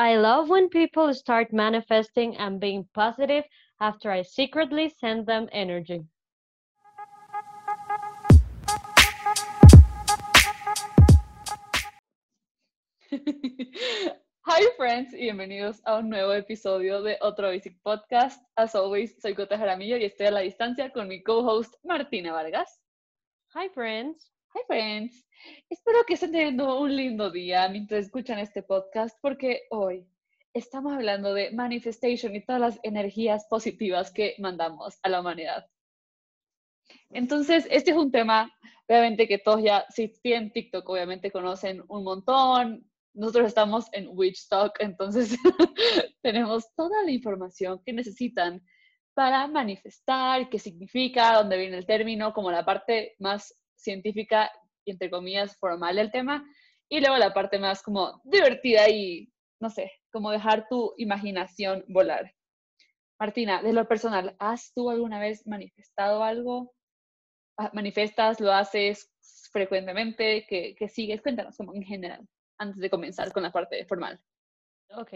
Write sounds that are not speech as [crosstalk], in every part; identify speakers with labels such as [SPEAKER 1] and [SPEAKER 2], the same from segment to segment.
[SPEAKER 1] I love when people start manifesting and being positive after I secretly send them energy. [laughs]
[SPEAKER 2] Hi friends y bienvenidos a un nuevo episodio de otro Basic Podcast. As always, soy Cote Jaramillo y estoy a la distancia con mi co-host Martina Vargas.
[SPEAKER 1] Hi friends.
[SPEAKER 2] Hi friends. Espero que estén teniendo un lindo día mientras escuchan este podcast porque hoy estamos hablando de manifestation y todas las energías positivas que mandamos a la humanidad. Entonces, este es un tema, obviamente que todos ya, si tienen TikTok, obviamente conocen un montón. Nosotros estamos en Witchstock, entonces [laughs] tenemos toda la información que necesitan para manifestar, qué significa, dónde viene el término, como la parte más científica entre comillas formal del tema, y luego la parte más como divertida y, no sé, como dejar tu imaginación volar. Martina, de lo personal, ¿has tú alguna vez manifestado algo? Ah, ¿Manifestas, lo haces frecuentemente? ¿Qué, sigues? Cuéntanos como en general, antes de comenzar con la parte formal.
[SPEAKER 1] Ok.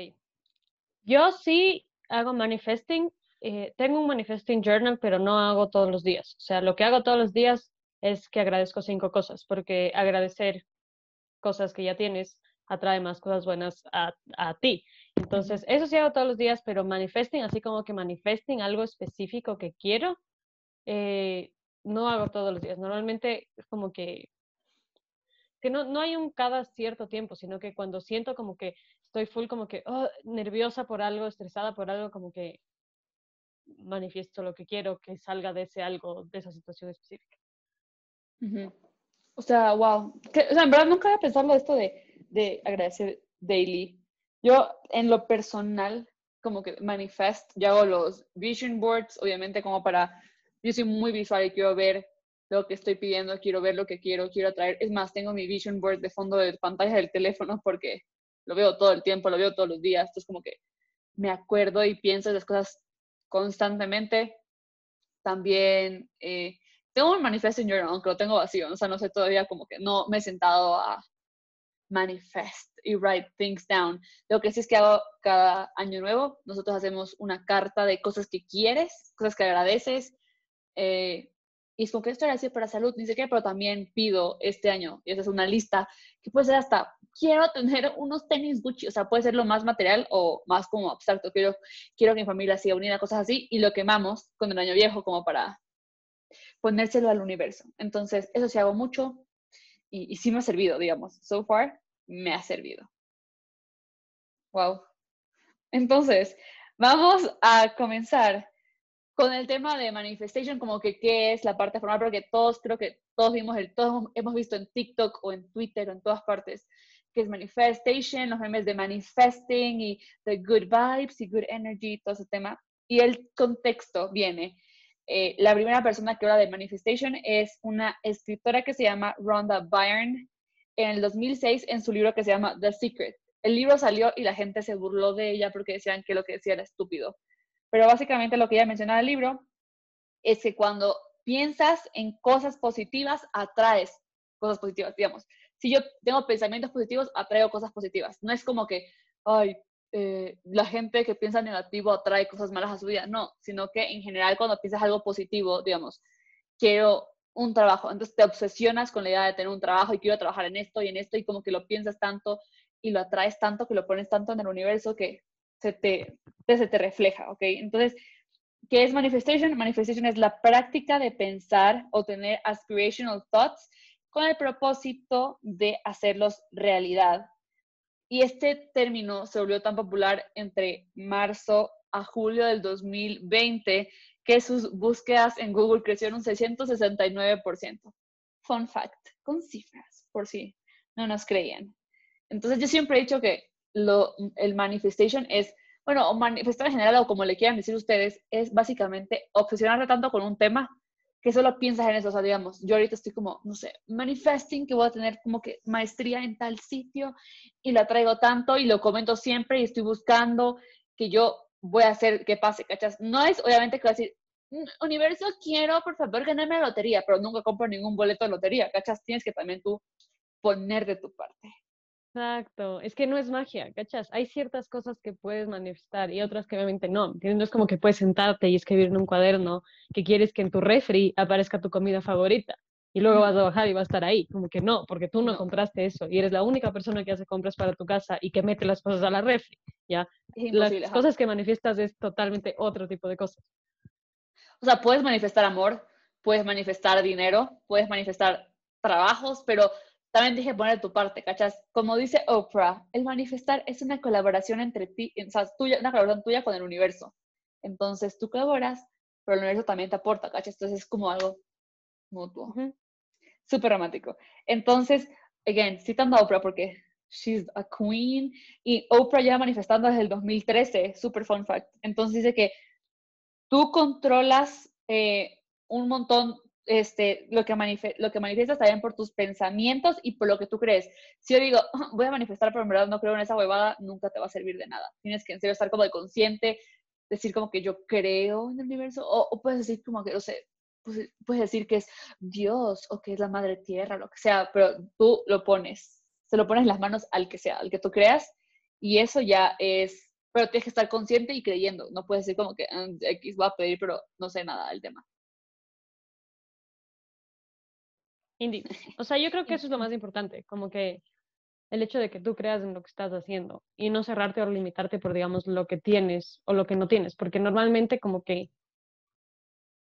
[SPEAKER 1] Yo sí hago manifesting. Eh, tengo un manifesting journal, pero no hago todos los días. O sea, lo que hago todos los días es que agradezco cinco cosas, porque agradecer cosas que ya tienes atrae más cosas buenas a, ti. Entonces, eso sí hago todos los días, pero manifesting, así como que manifesting algo específico que quiero, eh, no hago todos los días. Normalmente es como que, que no, no hay un cada cierto tiempo, sino que cuando siento como que estoy full, como que oh, nerviosa por algo, estresada por algo, como que manifiesto lo que quiero que salga de ese algo, de esa situación específica.
[SPEAKER 2] O sea, wow. o sea, en verdad nunca había pensado esto de, de agradecer daily. Yo, en lo personal, como que manifest, yo hago los vision boards, obviamente como para, yo soy muy visual y quiero ver lo que estoy pidiendo, quiero ver lo que quiero, quiero traer. Es más, tengo mi vision board de fondo de pantalla del teléfono porque lo veo todo el tiempo, lo veo todos los días. Entonces, como que me acuerdo y pienso de las cosas constantemente. También eh, tengo un manifesting journal, aunque lo tengo vacío, o sea, no sé todavía como que no me he sentado a manifest y write things down. Lo que sí es que hago cada año nuevo, nosotros hacemos una carta de cosas que quieres, cosas que agradeces, eh, y es como que esto era así para salud, ni qué, pero también pido este año, y esa es una lista que puede ser hasta, quiero tener unos tenis Gucci, o sea, puede ser lo más material o más como abstracto, quiero, quiero que mi familia siga unida, cosas así, y lo quemamos con el año viejo como para ponérselo al universo. Entonces, eso sí hago mucho y, y sí me ha servido, digamos. So far, me ha servido. Wow. Entonces, vamos a comenzar con el tema de manifestation, como que qué es la parte formal, porque todos creo que todos vimos el, todos hemos visto en TikTok o en Twitter o en todas partes que es manifestation, los memes de manifesting y the good vibes y good energy, todo ese tema. Y el contexto viene eh, la primera persona que habla de manifestation es una escritora que se llama Rhonda Byrne en el 2006 en su libro que se llama The Secret. El libro salió y la gente se burló de ella porque decían que lo que decía era estúpido. Pero básicamente lo que ella menciona en el libro es que cuando piensas en cosas positivas, atraes cosas positivas, digamos. Si yo tengo pensamientos positivos, atraigo cosas positivas. No es como que, ay, eh, la gente que piensa negativo atrae cosas malas a su vida, no, sino que en general cuando piensas algo positivo, digamos, quiero un trabajo, entonces te obsesionas con la idea de tener un trabajo y quiero trabajar en esto y en esto y como que lo piensas tanto y lo atraes tanto, que lo pones tanto en el universo que se te, se te refleja, ¿ok? Entonces, ¿qué es manifestation? Manifestation es la práctica de pensar o tener aspirational thoughts con el propósito de hacerlos realidad y este término se volvió tan popular entre marzo a julio del 2020 que sus búsquedas en Google crecieron un 669%. Fun fact, con cifras, por si no nos creían. Entonces yo siempre he dicho que lo, el manifestation es, bueno, o manifestar en general o como le quieran decir ustedes, es básicamente obsesionarte tanto con un tema que solo piensas en eso, o sea, digamos, yo ahorita estoy como, no sé, manifesting que voy a tener como que maestría en tal sitio y la traigo tanto y lo comento siempre y estoy buscando que yo voy a hacer que pase, ¿cachas? No es obviamente que voy a decir, mm, universo, quiero por favor ganarme la lotería, pero nunca compro ningún boleto de lotería, ¿cachas? Tienes que también tú poner de tu parte.
[SPEAKER 1] Exacto, es que no es magia, ¿cachas? Hay ciertas cosas que puedes manifestar y otras que obviamente no. No es como que puedes sentarte y escribir en un cuaderno que quieres que en tu refri aparezca tu comida favorita y luego vas a bajar y va a estar ahí. Como que no, porque tú no, compraste eso y eres la única persona que hace compras para tu casa y que mete las cosas a la refri, ¿ya? Las cosas que manifiestas es totalmente otro tipo de cosas.
[SPEAKER 2] O sea, puedes manifestar amor, puedes manifestar dinero, puedes manifestar trabajos, pero también dije poner tu parte, ¿cachas? Como dice Oprah, el manifestar es una colaboración entre ti, o sea, tuya, una colaboración tuya con el universo. Entonces tú colaboras, pero el universo también te aporta, ¿cachas? Entonces es como algo mutuo. Súper romántico. Entonces, again, citando a Oprah porque she's a queen y Oprah ya manifestando desde el 2013, super fun fact. Entonces dice que tú controlas eh, un montón este, lo, que lo que manifiestas también por tus pensamientos y por lo que tú crees. Si yo digo, voy a manifestar, pero en verdad no creo en esa huevada, nunca te va a servir de nada. Tienes que en serio estar como de consciente, decir como que yo creo en el universo, o, puedes decir como que, no sé, pues, puedes decir que es Dios o que es la madre tierra, lo que sea, pero tú lo pones, se lo pones en las manos al que sea, al que tú creas, y eso ya es, pero tienes que estar consciente y creyendo, no puedes decir como que ah, X va a pedir, pero no sé nada del tema.
[SPEAKER 1] Indie. O sea, yo creo que eso es lo más importante, como que el hecho de que tú creas en lo que estás haciendo y no cerrarte o limitarte por, digamos, lo que tienes o lo que no tienes, porque normalmente como que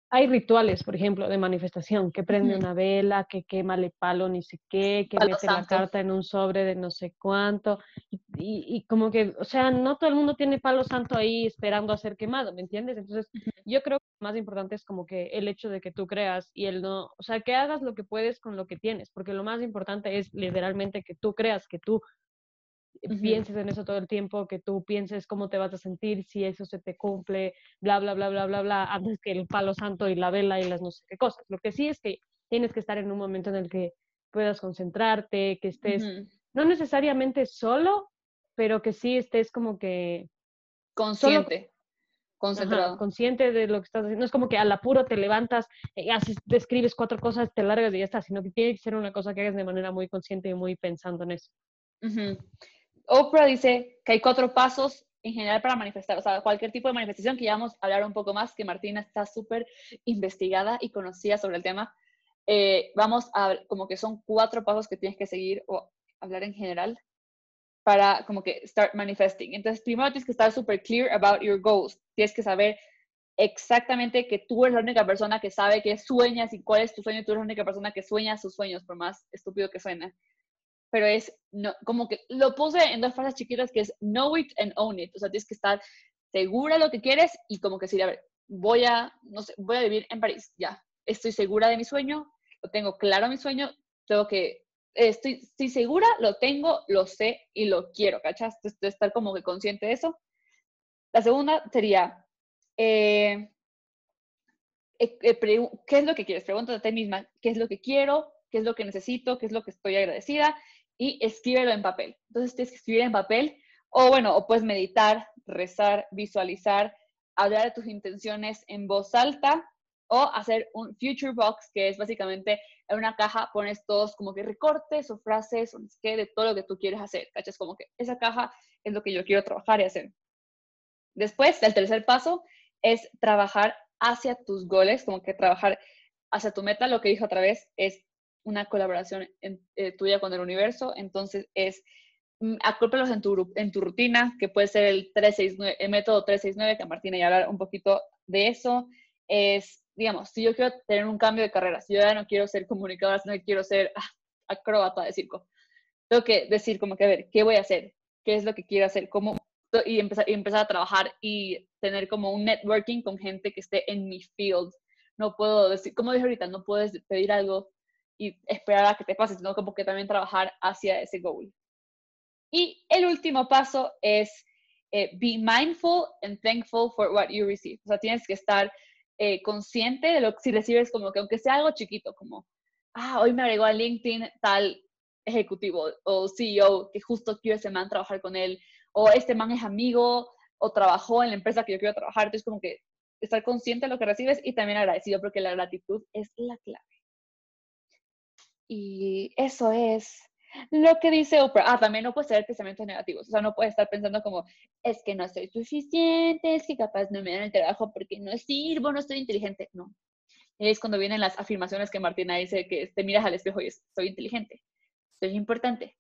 [SPEAKER 1] hay rituales, por ejemplo, de manifestación, que prende una vela, que quema el palo ni sé qué, que mete la carta en un sobre de no sé cuánto, y, y, como que, o sea, no todo el mundo tiene palo santo ahí esperando a ser quemado, ¿me entiendes? Entonces, yo creo que lo más importante es como que el hecho de que tú creas y el no, o sea, que hagas lo que puedes con lo que tienes, porque lo más importante es literalmente que tú creas, que tú pienses en eso todo el tiempo, que tú pienses cómo te vas a sentir, si eso se te cumple, bla, bla, bla, bla, bla, bla, antes que el palo santo y la vela y las no sé qué cosas. Lo que sí es que tienes que estar en un momento en el que puedas concentrarte, que estés, no necesariamente solo, pero que sí estés como que...
[SPEAKER 2] Consciente. concentrado.
[SPEAKER 1] consciente de lo que estás haciendo. No es como que al apuro te levantas, eh, haces, escribes cuatro cosas, te largas y ya está, sino que tiene que ser una cosa que hagas de manera muy consciente y muy pensando en eso.
[SPEAKER 2] Oprah dice que hay cuatro pasos en general para manifestar, o sea, cualquier tipo de manifestación que ya vamos a hablar un poco más, que Martina está súper investigada y conocida sobre el tema. Eh, vamos a, como que son cuatro pasos que tienes que seguir o hablar en general para como que start manifesting. Entonces, primero tienes que estar súper clear about your goals. Tienes que saber exactamente que tú eres la única persona que sabe qué sueñas y cuál es tu sueño. Tú eres la única persona que sueña sus sueños, por más estúpido que suene pero es no, como que lo puse en dos frases chiquitas que es know it and own it. O sea, tienes que estar segura de lo que quieres y como que decir, a ver, voy a, no sé, voy a vivir en París, ya, estoy segura de mi sueño, lo tengo claro mi sueño, tengo que, estoy, estoy segura, lo tengo, lo sé y lo quiero, ¿cachas? Entonces, estar como que consciente de eso. La segunda sería, eh, eh, eh, ¿qué es lo que quieres? Pregúntate a ti misma, ¿qué es lo que quiero? ¿Qué es lo que necesito? ¿Qué es lo que estoy agradecida? Y escríbelo en papel. Entonces tienes que escribir en papel o bueno, o puedes meditar, rezar, visualizar, hablar de tus intenciones en voz alta o hacer un future box, que es básicamente en una caja pones todos como que recortes o frases o qué de todo lo que tú quieres hacer, ¿cachas? Como que esa caja es lo que yo quiero trabajar y hacer. Después, el tercer paso es trabajar hacia tus goles, como que trabajar hacia tu meta, lo que dije otra vez, es una colaboración eh, tuya con el universo, entonces es mm, tu, en tu rutina, que puede ser el, 369, el método 369, que Martina ya hablar un poquito de eso, es, digamos, si yo quiero tener un cambio de carrera, si yo ya no quiero ser comunicadora, sino que quiero ser ah, acróbata de circo, tengo que decir como que, a ver, ¿qué voy a hacer? ¿Qué es lo que quiero hacer? ¿Cómo? Y empezar, y empezar a trabajar y tener como un networking con gente que esté en mi field. No puedo decir, como dije ahorita, no puedes pedir algo y esperar a que te pase, sino como que también trabajar hacia ese goal. Y el último paso es eh, be mindful and thankful for what you receive. O sea, tienes que estar eh, consciente de lo que si recibes como que aunque sea algo chiquito, como, ah, hoy me agregó a LinkedIn tal ejecutivo o CEO que justo quiero ese man trabajar con él, o este man es amigo o trabajó en la empresa que yo quiero trabajar. Entonces, como que estar consciente de lo que recibes y también agradecido porque la gratitud es la clave. Y eso es lo que dice Oprah, ah, también no puedes tener pensamientos negativos, o sea, no puedes estar pensando como, es que no soy suficiente, es que capaz no me dan el trabajo porque no sirvo, no estoy inteligente, no. Es cuando vienen las afirmaciones que Martina dice, que te miras al espejo y es, soy inteligente, soy importante.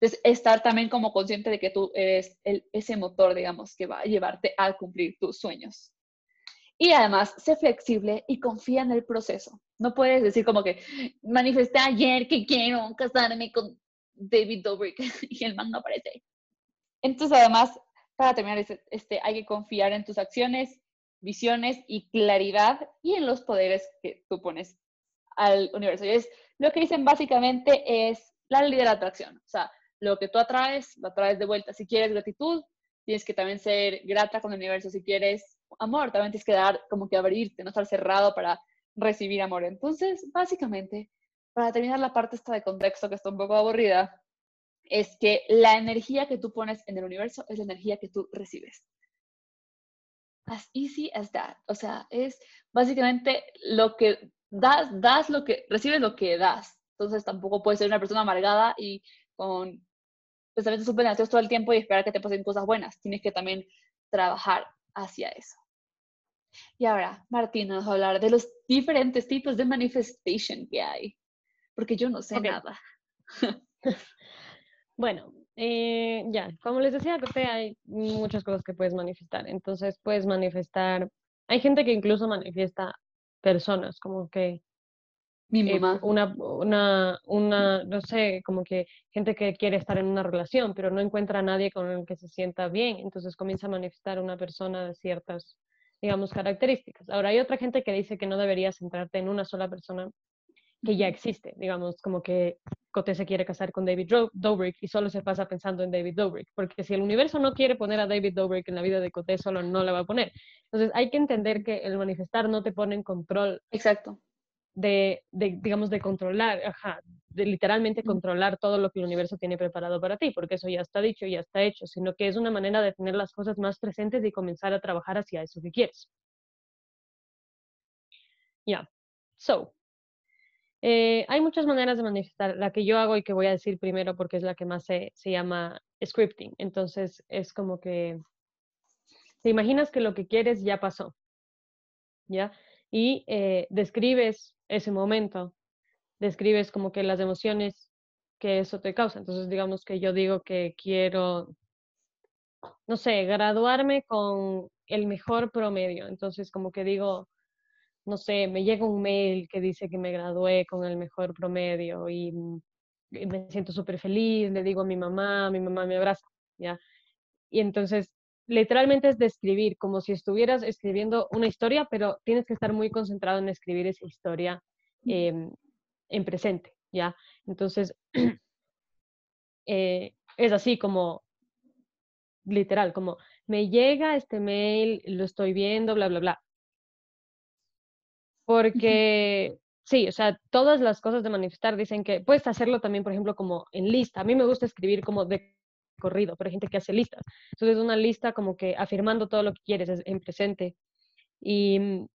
[SPEAKER 2] Entonces, estar también como consciente de que tú eres ese motor, digamos, que va a llevarte a cumplir tus sueños. Y además, sé flexible y confía en el proceso. No puedes decir como que manifesté ayer que quiero casarme con David Dobrik [laughs] y el man no aparece. Entonces, además, para terminar, este, este, hay que confiar en tus acciones, visiones y claridad y en los poderes que tú pones al universo. Y es lo que dicen básicamente es la ley de la atracción. O sea, lo que tú atraes, lo atraes de vuelta. Si quieres gratitud, tienes que también ser grata con el universo. Si quieres amor, también tienes que dar, como que abrirte, no estar cerrado para recibir amor. Entonces, básicamente, para terminar la parte esta de contexto que está un poco aburrida, es que la energía que tú pones en el universo es la energía que tú recibes. As easy as that. O sea, es básicamente lo que das, das lo que, recibes lo que das. Entonces tampoco puedes ser una persona amargada y con pensamientos súper negativos todo el tiempo y esperar que te pasen cosas buenas. Tienes que también trabajar hacia eso. Y ahora, Martina nos va a hablar de los diferentes tipos de manifestation que hay, porque yo no sé nada. [laughs]
[SPEAKER 1] bueno, eh, ya, como les decía, hay muchas cosas que puedes manifestar. Entonces, puedes manifestar, hay gente que incluso manifiesta personas, como que
[SPEAKER 2] mi eh, mamá.
[SPEAKER 1] una, una, una, no sé, como que gente que quiere estar en una relación, pero no encuentra a nadie con el que se sienta bien, entonces comienza a manifestar una persona de ciertas digamos, características. Ahora, hay otra gente que dice que no deberías centrarte en una sola persona que ya existe, digamos, como que Cote se quiere casar con David Dobrik y solo se pasa pensando en David Dobrik, porque si el universo no quiere poner a David Dobrik en la vida de Cote, solo no la va a poner. Entonces, hay que entender que el manifestar no te pone en control.
[SPEAKER 2] Exacto.
[SPEAKER 1] De, de digamos, de controlar, ajá, de literalmente controlar todo lo que el universo tiene preparado para ti, porque eso ya está dicho, ya está hecho, sino que es una manera de tener las cosas más presentes y comenzar a trabajar hacia eso que quieres. Ya, so, eh, hay muchas maneras de manifestar. La que yo hago y que voy a decir primero porque es la que más se, se llama scripting. Entonces, es como que te imaginas que lo que quieres ya pasó, ¿ya? Y eh, describes ese momento describes como que las emociones que eso te causa. Entonces, digamos que yo digo que quiero, no sé, graduarme con el mejor promedio. Entonces, como que digo, no sé, me llega un mail que dice que me gradué con el mejor promedio y, me siento súper feliz, le digo a mi mamá, mi mamá me abraza, ¿ya? Y entonces, literalmente es describir, como si estuvieras escribiendo una historia, pero tienes que estar muy concentrado en escribir esa historia en presente, ¿ya? Entonces, [clears throat] eh, es así como, literal, como me llega este mail, lo estoy viendo, bla, bla, bla. Porque, sí, o sea, todas las cosas de manifestar dicen que puedes hacerlo también, por ejemplo, como en lista. A mí me gusta escribir como de corrido, pero hay gente que hace listas. Entonces, una lista como que afirmando todo lo que quieres en presente. Y,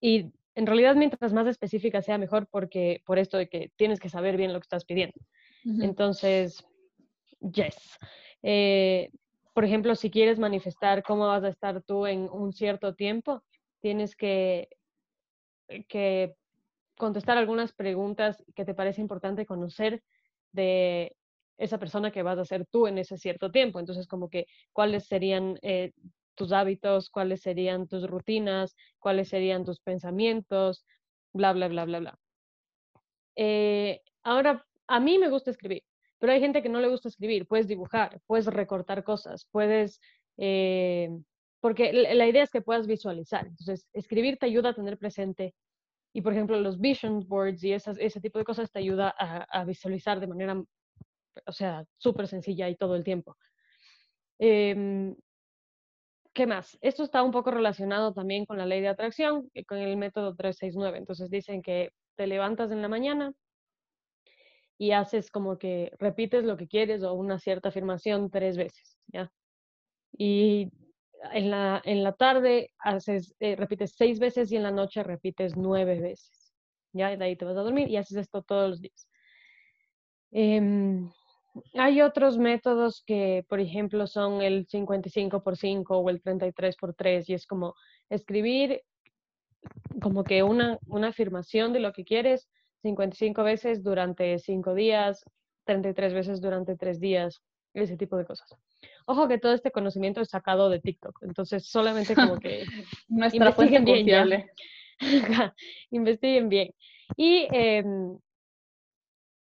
[SPEAKER 1] y en realidad mientras más específica sea mejor porque por esto de que tienes que saber bien lo que estás pidiendo. Entonces, yes. Eh, por ejemplo, si quieres manifestar cómo vas a estar tú en un cierto tiempo, tienes que, que contestar algunas preguntas que te parece importante conocer de esa persona que vas a ser tú en ese cierto tiempo. Entonces, como que cuáles serían eh, tus hábitos, cuáles serían tus rutinas, cuáles serían tus pensamientos, bla, bla, bla, bla, bla. Eh, ahora, a mí me gusta escribir, pero hay gente que no le gusta escribir. Puedes dibujar, puedes recortar cosas, puedes... Eh, porque la idea es que puedas visualizar. Entonces, escribir te ayuda a tener presente y, por ejemplo, los vision boards y esas, ese tipo de cosas te ayuda a, a visualizar de manera, o sea, súper sencilla y todo el tiempo. Eh, ¿Qué más? Esto está un poco relacionado también con la ley de atracción, y con el método 369. Entonces dicen que te levantas en la mañana y haces como que repites lo que quieres o una cierta afirmación tres veces, ¿ya? Y en la, en la tarde haces, eh, repites seis veces y en la noche repites nueve veces, ¿ya? de ahí te vas a dormir y haces esto todos los días. Em, hay otros métodos que, por ejemplo, son el 55 por 5 o el 33 por 3 y es como escribir como que una, una afirmación de lo que quieres 55 veces durante 5 días, 33 veces durante 3 días, ese tipo de cosas. Ojo que todo este conocimiento es sacado de TikTok, entonces solamente como [laughs] que investiguen bien. [laughs] investiguen bien. Y em,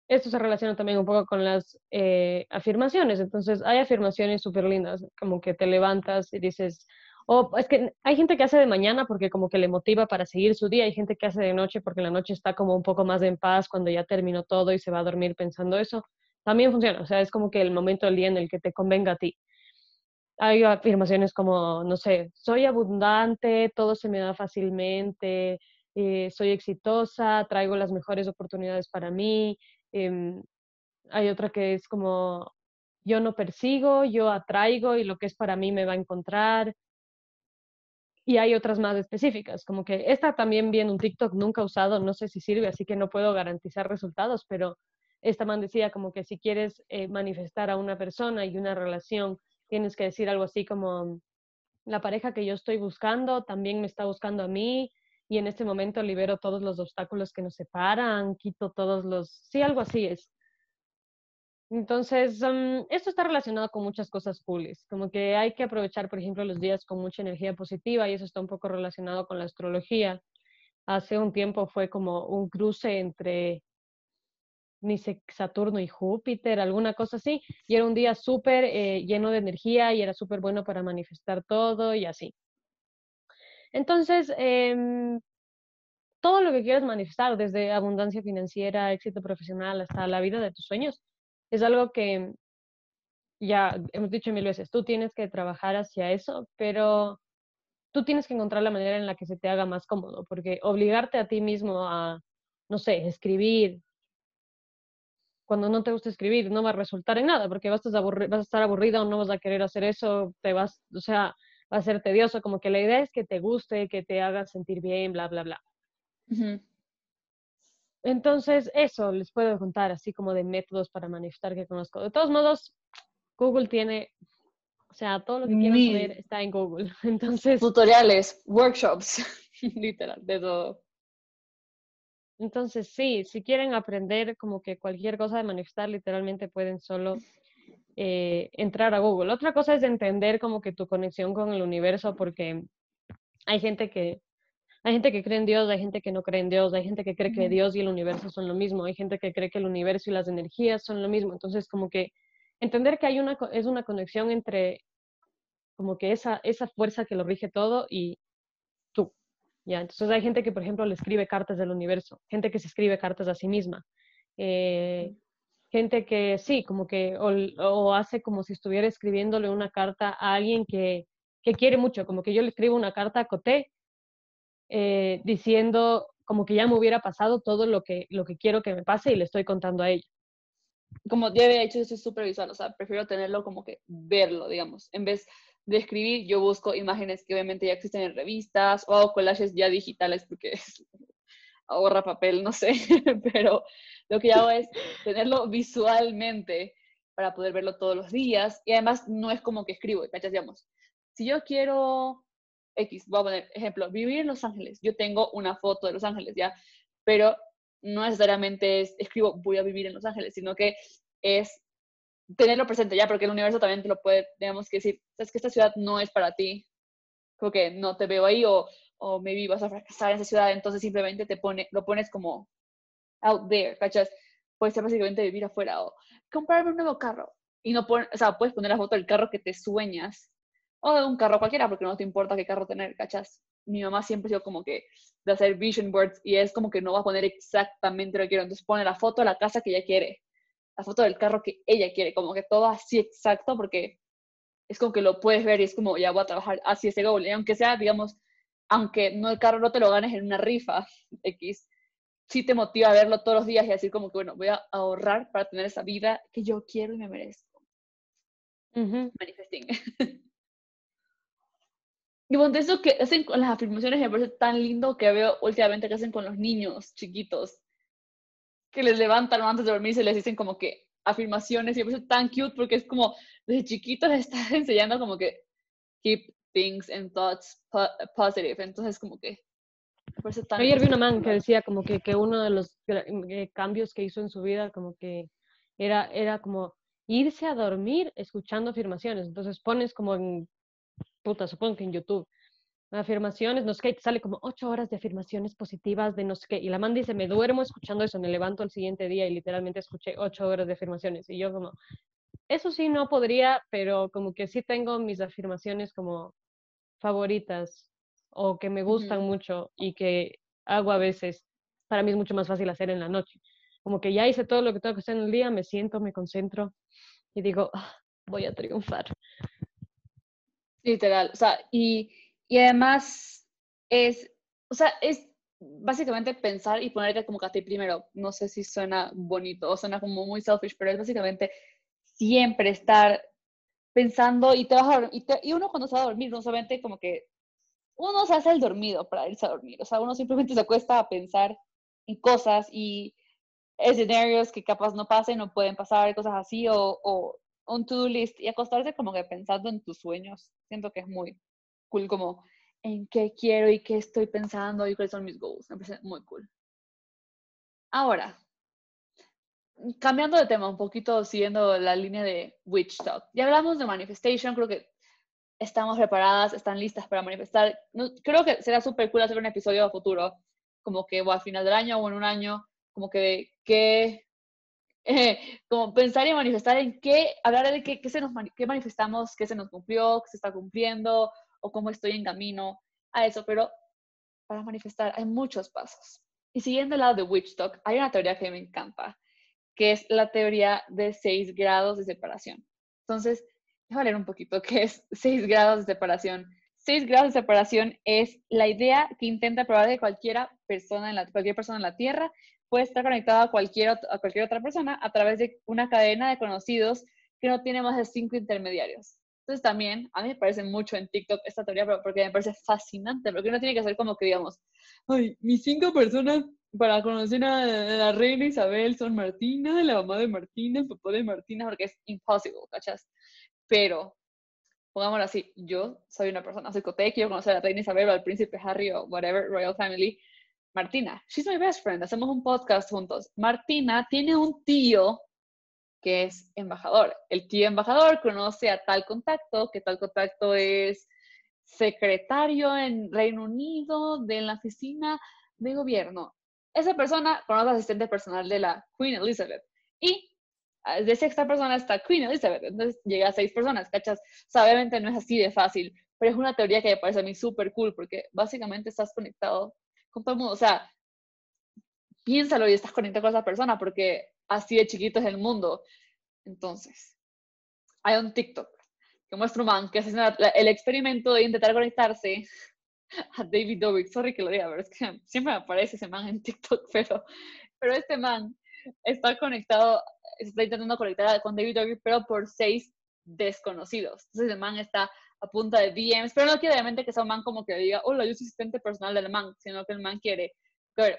[SPEAKER 1] esto se relaciona también un poco con las eh, afirmaciones. Entonces, hay afirmaciones súper lindas, como que te levantas y dices, o es que hay gente que hace de mañana porque como que le motiva para seguir su día, hay gente que hace de noche porque la noche está como un poco más en paz cuando ya terminó todo y se va a dormir pensando eso. También funciona, o sea, es como que el momento del día en el que te convenga a ti. Hay afirmaciones como, no sé, soy abundante, todo se me da fácilmente, eh, soy exitosa, traigo las mejores oportunidades para mí. Em, hay otra que es como, yo no persigo, yo atraigo y lo que es para mí me va a encontrar. Y hay otras más específicas, como que esta también viene un TikTok nunca usado, no sé si sirve, así que no puedo garantizar resultados, pero esta man decía como que si quieres eh, manifestar a una persona y una relación, tienes que decir algo así como, la pareja que yo estoy buscando también me está buscando a mí y en este momento libero todos los obstáculos que nos separan, quito todos los, sí, algo así es. Entonces, um, esto está relacionado con muchas cosas cooles, como que hay que aprovechar, por ejemplo, los días con mucha energía positiva y eso está un poco relacionado con la astrología. Hace un tiempo fue como un cruce entre ni Saturno y Júpiter, alguna cosa así, y era un día súper eh, lleno de energía y era súper bueno para manifestar todo y así. Entonces, em, todo lo que quieras manifestar, desde abundancia financiera, éxito profesional, hasta la vida de tus sueños, es algo que ya hemos dicho mil veces, tú tienes que trabajar hacia eso, pero tú tienes que encontrar la manera en la que se te haga más cómodo, porque obligarte a ti mismo a, no sé, escribir, cuando no te gusta escribir, no va a resultar en nada, porque vas a, estar aburrida o no vas a querer hacer eso, te vas, o sea, va a ser tedioso, como que la idea es que te guste, que te haga sentir bien, bla, bla, bla. Entonces, eso les puedo contar, así como de métodos para manifestar que conozco. De todos modos, Google tiene, o sea, todo lo que quieras saber está en Google. [laughs] Entonces.
[SPEAKER 2] Tutoriales, workshops, [laughs] literal, de todo.
[SPEAKER 1] Entonces, sí, si quieren aprender como que cualquier cosa de manifestar, literalmente pueden solo eh, entrar a Google. Otra cosa es entender como que tu conexión con el universo, porque hay gente que hay gente que cree en Dios, hay gente que no cree en Dios, hay gente que cree que Dios y el universo son lo mismo, hay gente que cree que el universo y las energías son lo mismo. Entonces, como que entender que hay una, es una conexión entre como que esa, esa fuerza que lo rige todo y tú. ¿ya? Entonces hay gente que, por ejemplo, le escribe cartas del universo, gente que se escribe cartas a sí misma. Eh, gente que sí, como que, o, hace como si estuviera escribiéndole una carta a alguien que, que quiere mucho, como que yo le escribo una carta a Coté eh, diciendo como que ya me hubiera pasado todo lo que, lo que quiero que me pase y le estoy contando a ella.
[SPEAKER 2] Como ya había hecho, eso es súper visual, o sea, prefiero tenerlo como que verlo, digamos. En vez de escribir, yo busco imágenes que obviamente ya existen en revistas o hago collages ya digitales porque [laughs] ahorra papel, no sé, [laughs] pero lo que hago es tenerlo visualmente para poder verlo todos los días y además no es como que escribo, ¿cachas? Digamos, si yo quiero X, voy a poner ejemplo, vivir en Los Ángeles. Yo tengo una foto de Los Ángeles, ¿ya? Pero no necesariamente es, escribo voy a vivir en Los Ángeles, sino que es tenerlo presente ya, porque el universo también te lo puede, digamos que decir, sabes que esta ciudad no es para ti, como que no te veo ahí o, o maybe vas a fracasar en esa ciudad, entonces simplemente te pone, lo pones como out there, ¿cachas? Puede ser básicamente vivir afuera o comprarme un nuevo carro. Y no pones, o sea, puedes poner la foto del carro que te sueñas o de un carro cualquiera, porque no te importa qué carro tener, ¿cachas? Mi mamá siempre ha sido como que de hacer vision boards y es como que no va a poner exactamente lo que quiero, entonces pone la foto de la casa que ella quiere, la foto del carro que ella quiere, como que todo así exacto, porque es como que lo puedes ver y es como, ya voy a trabajar así ese goal, y aunque sea, digamos, aunque no el carro no te lo ganes en una rifa X, sí te motiva a verlo todos los días y decir como que, bueno, voy a ahorrar para tener esa vida que yo quiero y me merezco. Manifesting. [laughs] Y bueno, eso que hacen con las afirmaciones me parece tan lindo que veo últimamente que hacen con los niños chiquitos. que les levantan antes de dormir y se les dicen como que afirmaciones y me parece tan cute porque es como desde chiquitos les estás [laughs] enseñando como que keep things and thoughts positive. Entonces como que
[SPEAKER 1] tan... Ayer vi una man que decía como que, que uno de los eh, cambios que hizo en su vida como que era, era como irse a dormir escuchando afirmaciones. Entonces pones como en, puta, supongo que en YouTube, afirmaciones, no sé qué, te sale como ocho horas de afirmaciones positivas de no sé qué. Y la man dice, me duermo escuchando eso, me levanto al siguiente día y literalmente escuché ocho horas de afirmaciones. Y yo como, eso sí no podría, pero como que sí tengo mis afirmaciones como favoritas o que me gustan mucho y que hago a veces. Para mí es mucho más fácil hacer en la noche. Como que ya hice todo lo que tengo que hacer en el día, me siento, me concentro y digo, ah, voy a triunfar.
[SPEAKER 2] Literal, o sea, y y además es, o sea, es básicamente pensar y ponerte como que a ti primero. No sé si suena bonito o suena como muy selfish, pero es básicamente siempre estar pensando y te vas a y, y uno cuando se va a dormir, no solamente como que uno se hace el dormido para irse a dormir, o sea, uno simplemente se acuesta a pensar en cosas y escenarios que capaz no pasen o pueden pasar, cosas así, o, o un to-do list y acostarse como que pensando en tus sueños. Siento que es muy, cool como en qué quiero y qué estoy pensando y cuáles son mis goals. Me parece muy cool. Ahora, cambiando de tema un poquito, siguiendo la línea de Witch Talk. Ya hablamos de manifestation, creo que estamos preparadas, están listas para manifestar. creo que será súper cool hacer un episodio a futuro, como que o al final del año o en un año, como que qué, [laughs] como pensar y manifestar en qué, hablar de qué, qué, se nos, qué manifestamos, qué se nos cumplió, qué se está cumpliendo, o cómo estoy en camino a eso, pero para manifestar hay muchos pasos. Y siguiendo el lado de Witch Talk, hay una teoría que me encanta, que es la teoría de seis grados de separación. Entonces, voy a leer un poquito qué es [laughs] seis grados de separación. Seis grados de separación es la idea que intenta probar que cualquiera persona en la, cualquier persona en la Tierra puede estar conectada a cualquier, a cualquier otra persona a través de una cadena de conocidos que no tiene más de cinco intermediarios. Entonces también, a mí me parece mucho en TikTok esta teoría, porque me parece fascinante, porque uno tiene que hacer como que digamos, ay, mis cinco personas para conocer a la reina Isabel son Martina, la mamá de Martina, el papá de Martina, porque es imposible, ¿cachas? Pero, pongámoslo así, yo soy una persona psicote, quiero conocer a la reina Isabel o al príncipe Harry o whatever, royal family. Martina, she's my best friend, hacemos un podcast juntos. Martina tiene un tío que es embajador. El tío embajador conoce a tal contacto, que tal contacto es secretario en Reino Unido de la oficina de gobierno. Esa persona conoce asistente personal de la Queen Elizabeth. Y ah, de sexta persona está Queen Elizabeth. Entonces llega a seis personas, ¿cachas? O obviamente no es así de fácil, pero es una teoría que me parece a mí súper cool porque básicamente estás conectado con todo el mundo. O sea, piénsalo y estás conectado con esa persona porque así de chiquito es el mundo. Entonces, hay un TikTok que muestra un man que hace el experimento de intentar conectarse a David Dobrik. Sorry que lo diga, pero es que [laughs] siempre me aparece ese man en TikTok, [laughs] pero, pero este man está conectado, está intentando conectar con David Dobrik, pero por seis desconocidos. Entonces el man está a punta de DMs, pero no quiere obviamente que sea un man como que diga, hola, yo soy asistente personal del man, sino que el man quiere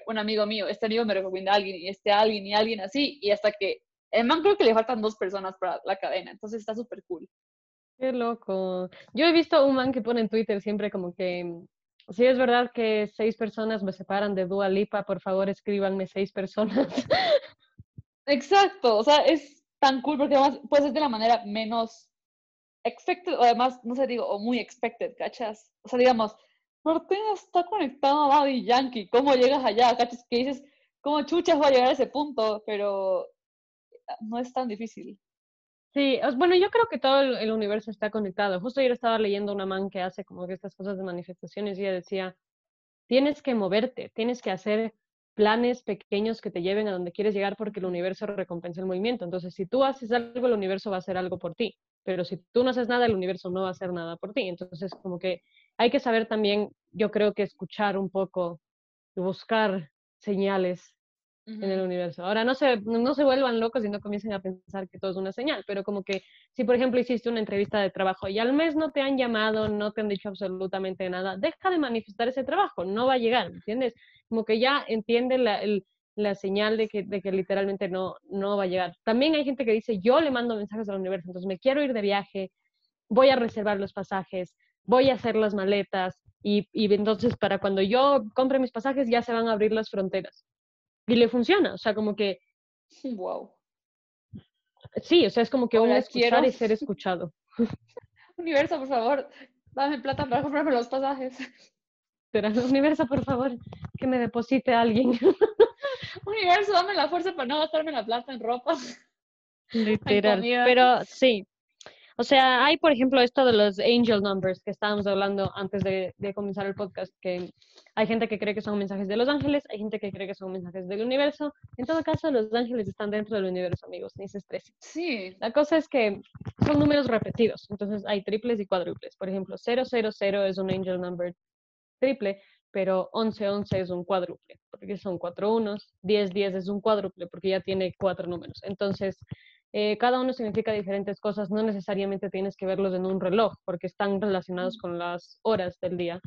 [SPEAKER 2] un amigo mío, este amigo me recomienda a alguien y este alguien y alguien así, y hasta que el man creo que le faltan dos personas para la cadena, entonces está súper cool.
[SPEAKER 1] Qué loco. Yo he visto un man que pone en Twitter siempre como que, si es verdad que seis personas me separan de Dua Lipa, por favor escríbanme seis personas. [laughs]
[SPEAKER 2] Exacto, o sea, es tan cool porque además puede ser de la manera menos expected, o además, no sé, digo, o muy expected, ¿cachas? O sea, digamos, Martín está conectado a Daddy Yankee. ¿Cómo llegas allá? ¿Cachas? Que dices, ¿cómo chuchas va a llegar a ese punto? Pero no es tan difícil.
[SPEAKER 1] Sí, bueno, yo creo que todo el, universo está conectado. Justo ayer estaba leyendo una man que hace como que estas cosas de manifestaciones y ella decía, tienes que moverte, tienes que hacer planes pequeños que te lleven a donde quieres llegar porque el universo recompensa el movimiento. Entonces, si tú haces algo, el universo va a hacer algo por ti. Pero si tú no haces nada, el universo no va a hacer nada por ti. Entonces, como que hay que saber también, yo creo que escuchar un poco, buscar señales en el universo. Ahora, no se, no se vuelvan locos y no comiencen a pensar que todo es una señal, pero como que si, por ejemplo, hiciste una entrevista de trabajo y al mes no te han llamado, no te han dicho absolutamente nada, deja de manifestar ese trabajo, no va a llegar, ¿entiendes? Como que ya entiende la, la señal de que, de que literalmente no, no va a llegar. También hay gente que dice, yo le mando mensajes al universo, entonces me quiero ir de viaje, voy a reservar los pasajes, voy a hacer las maletas y, y entonces para cuando yo compre mis pasajes ya se van a abrir las fronteras. Y le funciona, o sea, como que... [laughs]
[SPEAKER 2] Wow.
[SPEAKER 1] Sí, o sea, es como que uno escuchar
[SPEAKER 2] quiero.
[SPEAKER 1] y ser escuchado. [laughs]
[SPEAKER 2] Universo, por favor, dame plata para comprarme los pasajes.
[SPEAKER 1] Pero [laughs] universo, por favor, que me deposite alguien.
[SPEAKER 2] Universo, dame la fuerza para no gastarme la plata en ropa.
[SPEAKER 1] Literal. Pero sí. O sea, hay, por ejemplo, esto de los angel numbers que estábamos hablando antes de, de comenzar el podcast, que hay gente que cree que son mensajes de los ángeles, hay gente que cree que son mensajes del universo. En todo caso, los ángeles están dentro del universo, amigos, ni se estresen.
[SPEAKER 2] Sí.
[SPEAKER 1] La cosa es que son números repetidos, entonces hay triples y cuádruples. Por ejemplo, 000 es un angel number triple, pero 1111 es un cuádruple, porque son cuatro unos, 1010 es un cuádruple, porque ya tiene cuatro números. Entonces, eh, cada uno significa diferentes cosas, no necesariamente tienes que verlos en un reloj, porque están relacionados con las horas del día.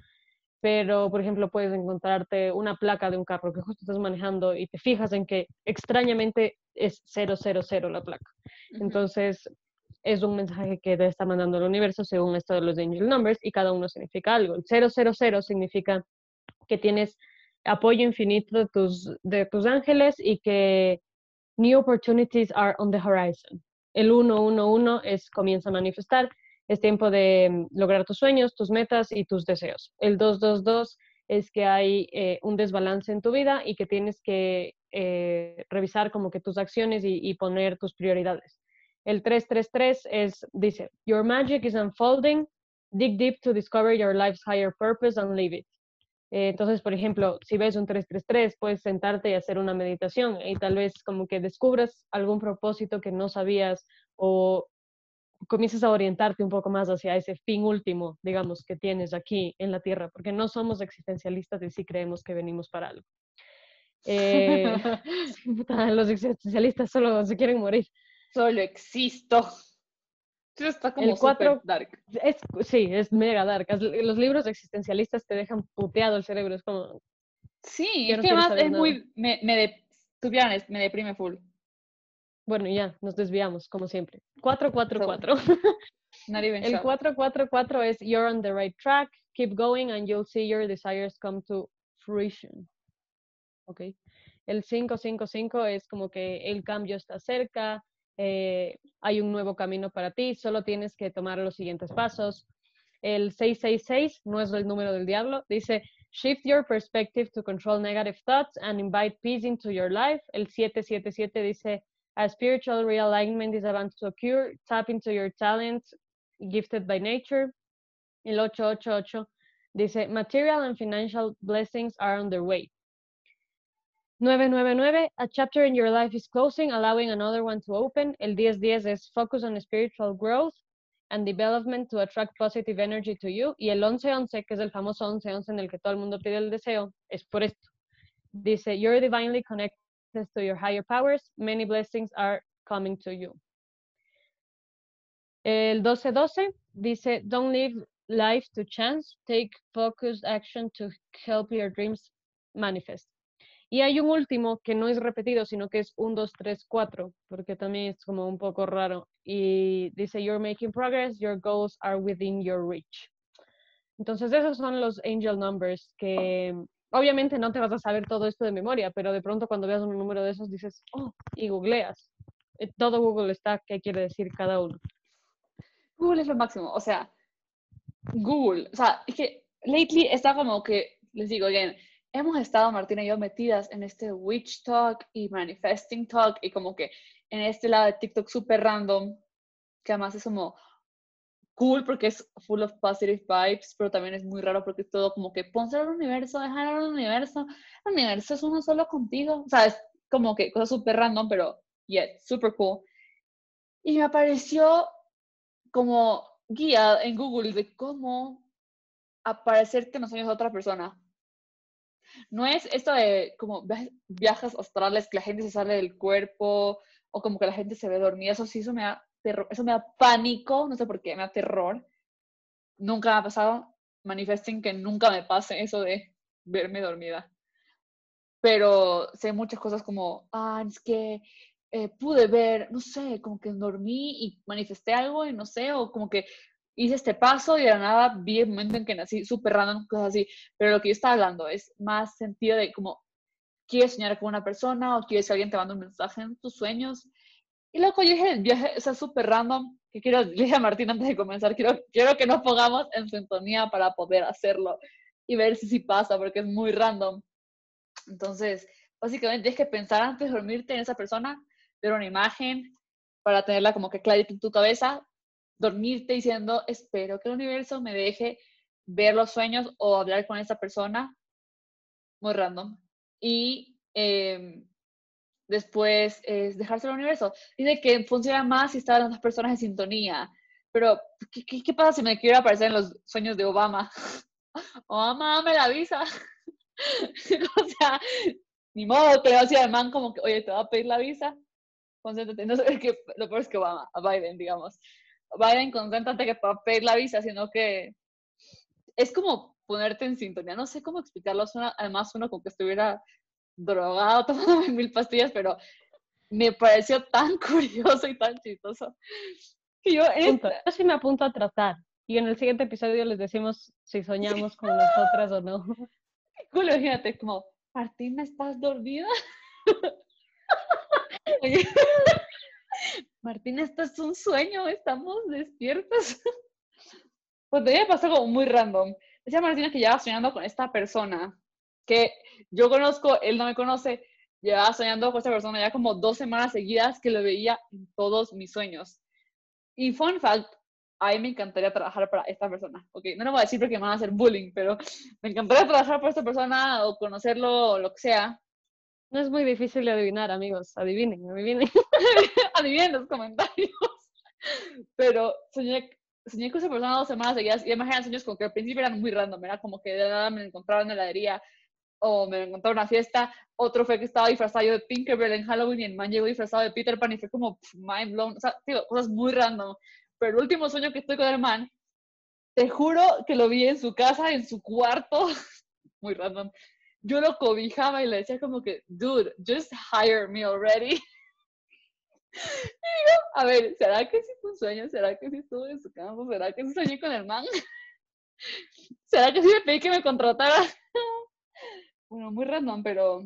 [SPEAKER 1] Pero, por ejemplo, puedes encontrarte una placa de un carro que justo estás manejando y te fijas en que extrañamente es 000 la placa. Entonces, es un mensaje que te está mandando el universo según esto de los angel numbers y cada uno significa algo. El 000 significa que tienes apoyo infinito de tus, de tus ángeles y que new opportunities are on the horizon. El 111 es comienza a manifestar, es tiempo de mm, lograr tus sueños, tus metas y tus deseos. El 222 es que hay eh, un desbalance en tu vida y que tienes que eh, revisar como que tus acciones y, poner tus prioridades. El 333 es, dice, Your magic is unfolding, dig deep to discover your life's higher purpose and live it. Eh, Entonces, por ejemplo, si ves un 333, puedes sentarte y hacer una meditación y tal vez como que descubras algún propósito que no sabías o comiences a orientarte un poco más hacia ese fin último, digamos, que tienes aquí en la Tierra, porque no somos existencialistas y sí creemos que venimos para algo. Eh, [laughs] los existencialistas solo se quieren morir.
[SPEAKER 2] Solo existo. Eso está como
[SPEAKER 1] El cuatro-
[SPEAKER 2] dark.
[SPEAKER 1] Es, sí, es mega dark. Los libros existencialistas te dejan puteado el cerebro. Es como,
[SPEAKER 2] Sí, es
[SPEAKER 1] no
[SPEAKER 2] que
[SPEAKER 1] saber
[SPEAKER 2] es
[SPEAKER 1] nada.
[SPEAKER 2] muy, me, me de, me deprime full.
[SPEAKER 1] Bueno, ya, nos desviamos, como siempre. 444.
[SPEAKER 2] Not even
[SPEAKER 1] El
[SPEAKER 2] shocked.
[SPEAKER 1] 444 es You're on the right track, keep going and you'll see your desires come to fruition. Ok. El 555 es como que el cambio está cerca, eh, hay un nuevo camino para ti, solo tienes que tomar los siguientes pasos. El 666 no es el número del diablo, dice Shift your perspective to control negative thoughts and invite peace into your life. El 777 dice A spiritual realignment is about to occur. Tap into your talents gifted by nature. El 888 dice Material and financial blessings are on their way. 999, a chapter in your life is closing, allowing another one to open. El 1010 es focus on spiritual growth and development to attract positive energy to you. Y el 1111, que es el famoso 1111 en el que todo el mundo pide el deseo, es por esto. Dice, you're divinely connected to your higher powers. Many blessings are coming to you. El 1212 dice, don't leave life to chance. Take focused action to help your dreams manifest. Y hay un último que no es repetido, sino que es 1, 2, 3, 4, porque también es como un poco raro. Y dice, you're making progress, your goals are within your reach. Entonces, esos son los angel numbers que obviamente no te vas a saber todo esto de memoria, pero de pronto cuando veas un número de esos dices, oh, y googleas. Eh, Todo Google está, qué quiere decir cada uno.
[SPEAKER 2] Google es lo máximo. O sea, Google. O sea, es que lately está como que, les digo, again, hemos estado, Martina y yo, metidas en este witch talk y manifesting talk y como que en este lado de TikTok súper random, que además es como cool porque es full of positive vibes, pero también es muy raro porque es todo como que pónselo al universo, déjalo al universo, el universo es uno solo contigo. O sea, es como que cosas súper random, pero yeah, super cool. Y me apareció como guía en Google de cómo aparecerte en los sueños de otra persona. No es esto de como via- viajes astrales que la gente se sale del cuerpo o como que la gente se ve dormida. Eso sí, eso me da terror, eso me da pánico, no sé por qué, me da terror. Nunca me ha pasado. Manifesting que nunca me pase eso de verme dormida. pero sé muchas cosas como, ah, es que eh, pude ver, no sé, como que dormí y manifesté algo y no sé, o como que hice este paso y de nada vi el momento en que nací, súper random, cosas así. Pero lo que yo estaba hablando es más sentido de como, quieres soñar con una persona o quieres que alguien te mande un mensaje en tus sueños. Y luego yo dije, el viaje es súper random, que quiero, [laughs] le dije a Martín antes de comenzar, quiero, quiero que nos pongamos en sintonía para poder hacerlo y ver si sí pasa, porque es muy random. Entonces, básicamente tienes que pensar antes de dormirte en esa persona, ver una imagen para tenerla como que clarita en tu cabeza, dormirte diciendo, espero que el universo me deje ver los sueños o hablar con esa persona. Muy random. Y em, después es dejarse el universo. Dice que funciona más si están las personas en sintonía. Pero, ¿qué, qué, pasa si me quiero aparecer en los sueños de Obama? [laughs] Obama, me la avisa. [laughs] o sea, ni modo que le decir al man como que, oye, te va a pedir la visa. Concéntrate. No sé, que, lo peor es que Obama, a Biden, digamos. Biden, concéntrate que va a pedir la visa, sino que es como ponerte en sintonía. No sé cómo explicarlo. además, uno como que estuviera drogado, [laughs] tomando mil pastillas, pero me pareció tan curioso y tan chistoso.
[SPEAKER 1] Que yo, esta... yo sí me apunto a tratar. Y en el siguiente episodio les decimos si soñamos con nosotras o no. [laughs]
[SPEAKER 2] culo, fíjate, como, Martina, ¿estás dormida? [laughs] Martina, esto es un sueño, estamos despiertos. Pues me pasó como muy random. Decía Martina que llevaba soñando con esta persona, que yo conozco, él no me conoce, llevaba soñando con esta persona ya como dos semanas seguidas que lo veía en todos mis sueños. Y fun fact, a mí me encantaría trabajar para esta persona. Ok, no lo voy a decir porque me van a hacer bullying, pero me encantaría trabajar para esta persona o conocerlo o lo que sea.
[SPEAKER 1] No es muy difícil de adivinar, amigos. Adivinen, adivinen. [laughs]
[SPEAKER 2] adivinen los comentarios. Pero soñé, soñé con esa persona dos semanas seguidas y además eran sueños como que al principio eran muy random. Era como que de nada me encontraba en la heladería o me encontraba en una fiesta. Otro fue que estaba disfrazado de Tinkerbell en Halloween y el man llegó disfrazado de Peter Pan y fue como mind blown. O sea, digo, cosas muy random. Pero el último sueño que estoy con el man, te juro que lo vi en su casa, en su cuarto, [laughs] muy random. Yo lo cobijaba y le decía como que, dude, just hire me already. [laughs] a ver, ¿será que sí fue un sueño? ¿Será que sí estuve en su campo? ¿Será que sí soñé con el man? [laughs] ¿Será que sí me pedí que me contratara? Bueno, muy random, pero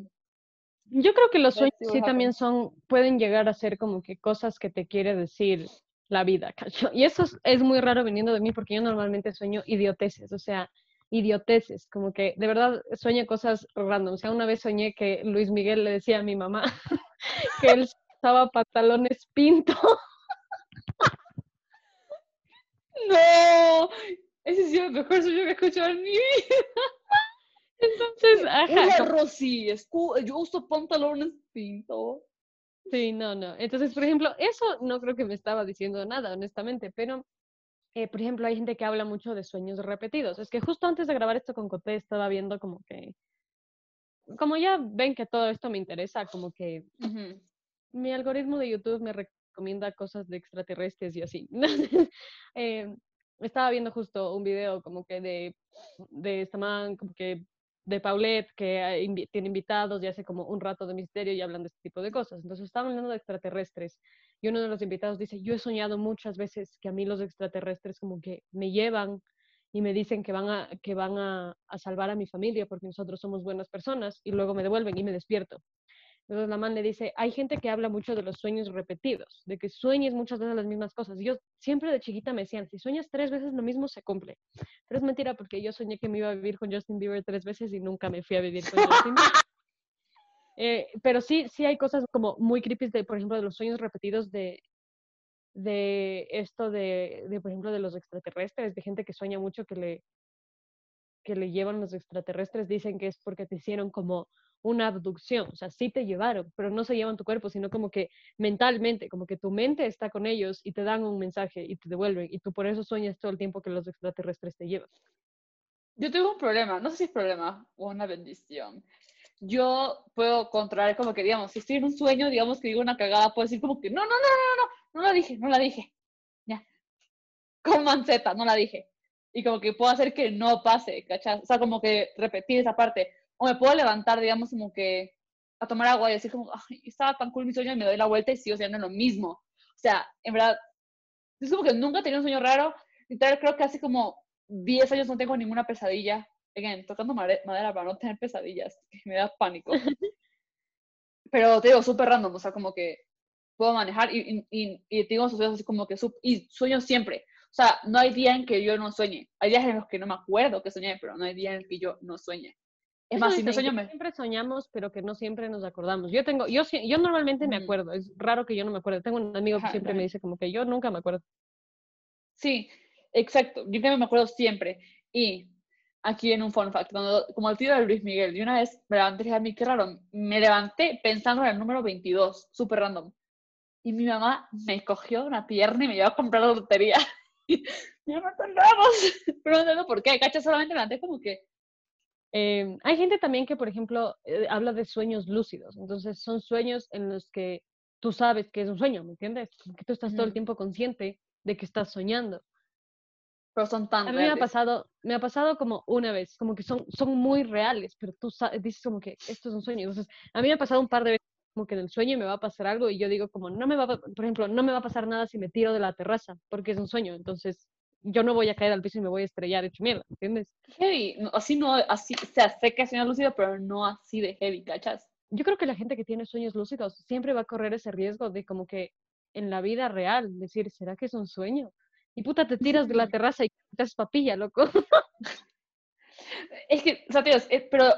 [SPEAKER 1] yo creo que los sueños sí también son, pueden llegar a ser como que cosas que te quiere decir la vida, [laughs] ¿cacho? Y eso es, muy raro viniendo de mí porque yo normalmente sueño idioteces, o sea, idioteces, como que de verdad sueño cosas random. O sea, una vez soñé que Luis Miguel le decía a mi mamá [laughs] que él usaba pantalones pinto. [laughs]
[SPEAKER 2] no, ese es el mejor sueño que he escuchado en mi vida.
[SPEAKER 1] Entonces, [laughs] ajá.
[SPEAKER 2] Rosy, yo uso pantalones pinto.
[SPEAKER 1] Sí, no, no. Entonces, por ejemplo, eso no creo que me estaba diciendo nada, honestamente, pero, eh, por ejemplo, hay gente que habla mucho de sueños repetidos. Es que justo antes de grabar esto con Coté estaba viendo como que, como ya ven que todo esto me interesa, como que mi algoritmo de YouTube me recomienda cosas de extraterrestres y así. [laughs] eh, estaba viendo justo un video como que de, de esta man, como que de Paulette, que tiene invitados y hace como un rato de misterio y hablan de este tipo de cosas. Entonces estaban hablando de extraterrestres y uno de los invitados dice, yo he soñado muchas veces que a mí los extraterrestres como que me llevan y me dicen que van a, que van a salvar a mi familia porque nosotros somos buenas personas y luego me devuelven y me despierto. Entonces la man le dice, hay gente que habla mucho de los sueños repetidos, de que sueñes muchas veces las mismas cosas. Yo siempre de chiquita me decían, si sueñas tres veces lo mismo, se cumple. Pero es mentira porque yo soñé que me iba a vivir con Justin Bieber tres veces y nunca me fui a vivir con Justin Bieber. [laughs] Eh, pero sí, sí hay cosas como muy creepy, de, por ejemplo, de los sueños repetidos de, de esto de, de, por ejemplo, de los extraterrestres, de gente que sueña mucho que le, que le llevan los extraterrestres, dicen que es porque te hicieron como una abducción, o sea, sí te llevaron, pero no se llevan tu cuerpo, sino como que mentalmente, como que tu mente está con ellos y te dan un mensaje y te devuelven, y tú por eso sueñas todo el tiempo que los extraterrestres te llevan.
[SPEAKER 2] Yo tengo un problema, no sé si es problema o una bendición. Yo puedo controlar como que, digamos, si estoy en un sueño, digamos que digo una cagada, puedo decir como que, no, no, no, no, no, no la dije, no la dije. Ya. Con manceta, no la dije. Y como que puedo hacer que no pase, ¿cachai? O sea, como que repetir esa parte o me puedo levantar, digamos, como que a tomar agua y decir como, ay, estaba tan cool mi sueño y me doy la vuelta y sigo haciendo lo mismo. O sea, en verdad, es como que nunca he tenido un sueño raro. Y tal, creo que hace como 10 años no tengo ninguna pesadilla. Again, tocando madera para no tener pesadillas, que me da pánico. [laughs] Pero te digo, súper random, o sea, como que puedo manejar y, y, y tengo sueños así como que, y sueño siempre. O sea, no hay día en que yo no sueñe. Hay días en los que no me acuerdo que soñé, pero no hay día en que yo no sueñe. Es más, si no.
[SPEAKER 1] Siempre soñamos, pero que no siempre nos acordamos. Yo tengo, yo, yo normalmente me acuerdo, es raro que yo no me acuerde. Tengo un amigo que siempre me dice como que yo nunca me acuerdo.
[SPEAKER 2] Sí, exacto. Yo también me acuerdo siempre. Y aquí en un fun fact, cuando, como el tío de Luis Miguel, y una vez me levanté y dije, a mí qué raro, me levanté pensando en el número 22, súper random. Y mi mamá me cogió una pierna y me llevó a comprar la lotería. [laughs] y ya no entendemos. Pero no [laughs] entiendo por qué, cacha, solamente me levanté como que
[SPEAKER 1] Em, hay gente también que, por ejemplo, eh, habla de sueños lúcidos. Entonces, son sueños en los que tú sabes que es un sueño, ¿me entiendes? Que tú estás todo el tiempo consciente de que estás soñando.
[SPEAKER 2] Pero son tan
[SPEAKER 1] A mí me ha pasado, me ha pasado como una vez, como que son, son muy reales, pero tú dices como que esto es un sueño. Entonces, a mí me ha pasado un par de veces como que en el sueño me va a pasar algo y yo digo como, no me va, por ejemplo, no me va a pasar nada si me tiro de la terraza, porque es un sueño. Entonces, yo no voy a caer al piso y me voy a estrellar hecho mierda, ¿entiendes?
[SPEAKER 2] Heavy, así no, así, o sea, sé que es sueño lúcido, pero no así de heavy, ¿cachas?
[SPEAKER 1] Yo creo que la gente que tiene sueños lúcidos siempre va a correr ese riesgo de como que en la vida real, decir, ¿será que es un sueño? Y puta, te tiras de la terraza y te haces papilla, loco.
[SPEAKER 2] es que, o sea, tío, eh, pero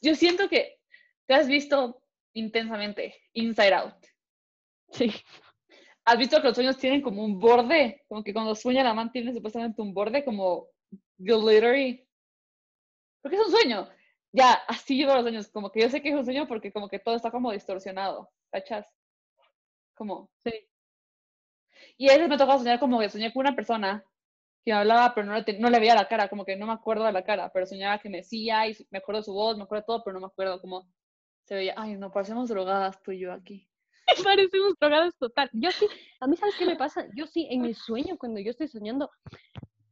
[SPEAKER 2] yo siento que te has visto intensamente Inside Out.
[SPEAKER 1] Sí.
[SPEAKER 2] ¿Has visto que los sueños tienen como un borde? Como que cuando sueña la man tiene supuestamente un borde como glittery. Porque es un sueño. Ya, así llevo los sueños. Como que yo sé que es un sueño porque como que todo está como distorsionado. ¿Cachas? Como.
[SPEAKER 1] Sí.
[SPEAKER 2] Y a veces me tocó soñar como que soñé con una persona que me hablaba, pero no le, no le veía la cara, como que no me acuerdo de la cara, pero soñaba que me decía y me acuerdo de su voz, me acuerdo de todo, pero no me acuerdo cómo se veía. Ay, no, parecemos drogadas tú y yo aquí. [laughs]
[SPEAKER 1] Parecemos drogados total. Yo sí, a mí, ¿sabes qué me pasa? Yo sí, en el sueño, cuando yo estoy soñando,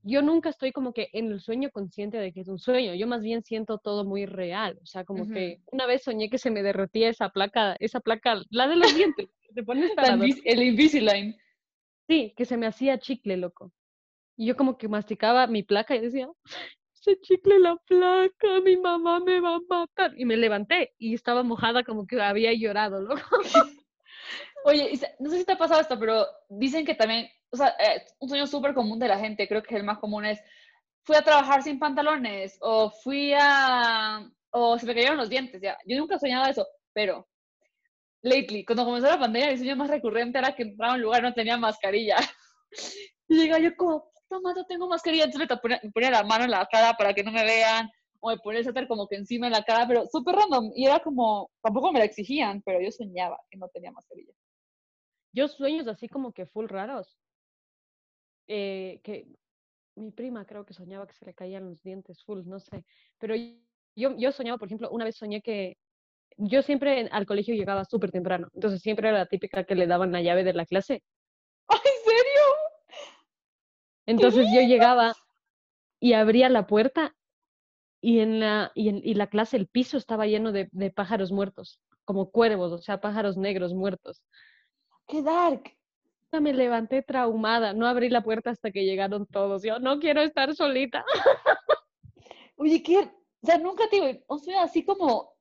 [SPEAKER 1] yo nunca estoy como que en el sueño consciente de que es un sueño. Yo más bien siento todo muy real. O sea, como que una vez soñé que se me derretía esa placa, esa placa, la de los dientes. Te pones
[SPEAKER 2] el Invisalign.
[SPEAKER 1] Sí, que se me hacía chicle, loco. Y yo como que masticaba mi placa y decía, se chicle la placa, mi mamá me va a matar. Y me levanté y estaba mojada como que había llorado, loco. [laughs]
[SPEAKER 2] Oye, no sé si te ha pasado esto, pero dicen que también, o sea, eh, un sueño súper común de la gente, creo que el más común es, fui a trabajar sin pantalones, o fui a, o se me cayeron los dientes, ya. Yo nunca he soñado eso, pero, lately, cuando comenzó la pandemia, mi sueño más recurrente era que entraba a un lugar y no tenía mascarilla. [laughs] Y llega yo como, toma, no tengo mascarilla, entonces me ponía la mano en la cara para que no me vean, o me ponía el suéter como que encima en la cara, pero súper random. Y era como, tampoco me la exigían, pero yo soñaba que no tenía mascarilla.
[SPEAKER 1] Yo sueños así como que full raros. Eh, que mi prima creo que soñaba que se le caían los dientes full, no sé. Pero yo, yo soñaba, por ejemplo, una vez soñé que yo siempre al colegio llegaba súper temprano. Entonces siempre era la típica que le daban la llave de la clase. [laughs]
[SPEAKER 2] ¿En serio?
[SPEAKER 1] Entonces yo llegaba y abría la puerta y en la, y en y la clase el piso estaba lleno de, de, pájaros muertos, como cuervos, o sea, pájaros negros muertos.
[SPEAKER 2] ¡Qué dark!
[SPEAKER 1] Me levanté traumada, no abrí la puerta hasta que llegaron todos. Yo no quiero estar solita. [laughs]
[SPEAKER 2] Oye, ¿qué? O sea, nunca te o sea, así como,